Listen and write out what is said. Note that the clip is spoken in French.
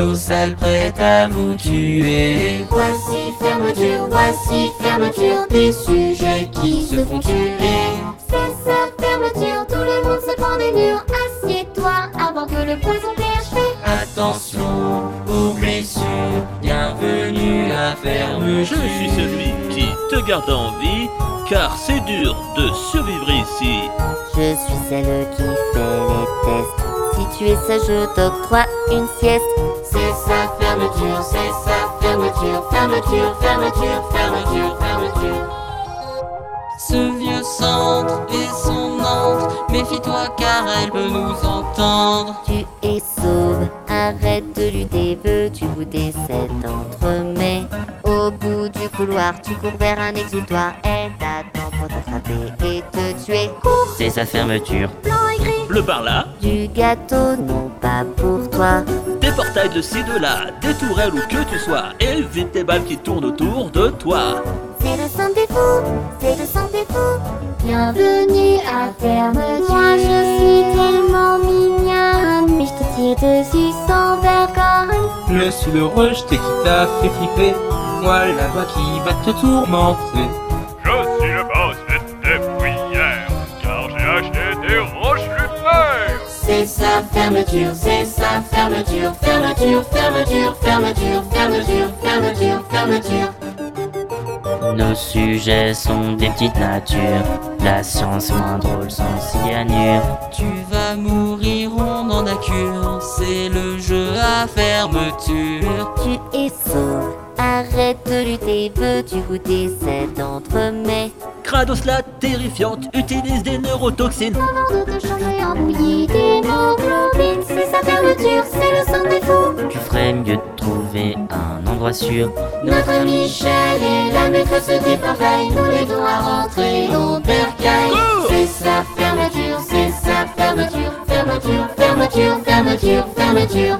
nos salles prêtes à vous tuer. Voici fermeture, voici fermeture des sujets qui se font tuer. C'est sa fermeture, tout le monde se prend des murs. Assieds-toi avant que le poison t'ait Attention aux blessures, bienvenue à fermeture. Je suis celui qui te garde en vie, car c'est dur de survivre ici. Je suis celle qui fait les tests. Si tu es sage, je t'octroie une sieste. C'est sa fermeture, c'est sa fermeture, fermeture, fermeture, fermeture, fermeture. Ce vieux centre et son antre, méfie-toi car elle peut nous entendre. Tu es sauve, arrête de lutter, veux-tu goûter cet entremets Au bout du couloir, tu cours vers un exutoire, elle t'attend pour t'attraper et te tuer. C'est sa fermeture. Blanc Le par là, du gâteau, non pas pour toi. des portails de ci, de là, des tourelles où que tu sois. Évite tes balles qui tournent autour de toi. c'est le sang des fous, c'est le sang des fous. Bienvenue à fermeture. Moi je suis tellement mignonne, mais je te tire dessus sans vergogne. Je suis le rejeté qui t'a fait flipper. Moi la voix qui va te tourmenter. C'est sa fermeture, c'est sa fermeture, fermeture, fermeture, fermeture, fermeture, fermeture, fermeture. Nos sujets sont des petites natures, la science moins drôle sans cyanure. Tu vas mourir, on en a cure, c'est le jeu à fermeture. Tu es sauve, arrête de lutter, veux-tu goûter cet entremets? Kratos la terrifiante utilise des neurotoxines. Avant de te changer en bouillie d'hémoglobine, c'est sa fermeture, c'est le sang des fous. Tu ferais mieux de trouver un endroit sûr. Notre Michel est la maîtresse des portails, nous l'aidons à rentrer au bercail. C'est sa fermeture, c'est sa fermeture, fermeture, fermeture, fermeture, fermeture.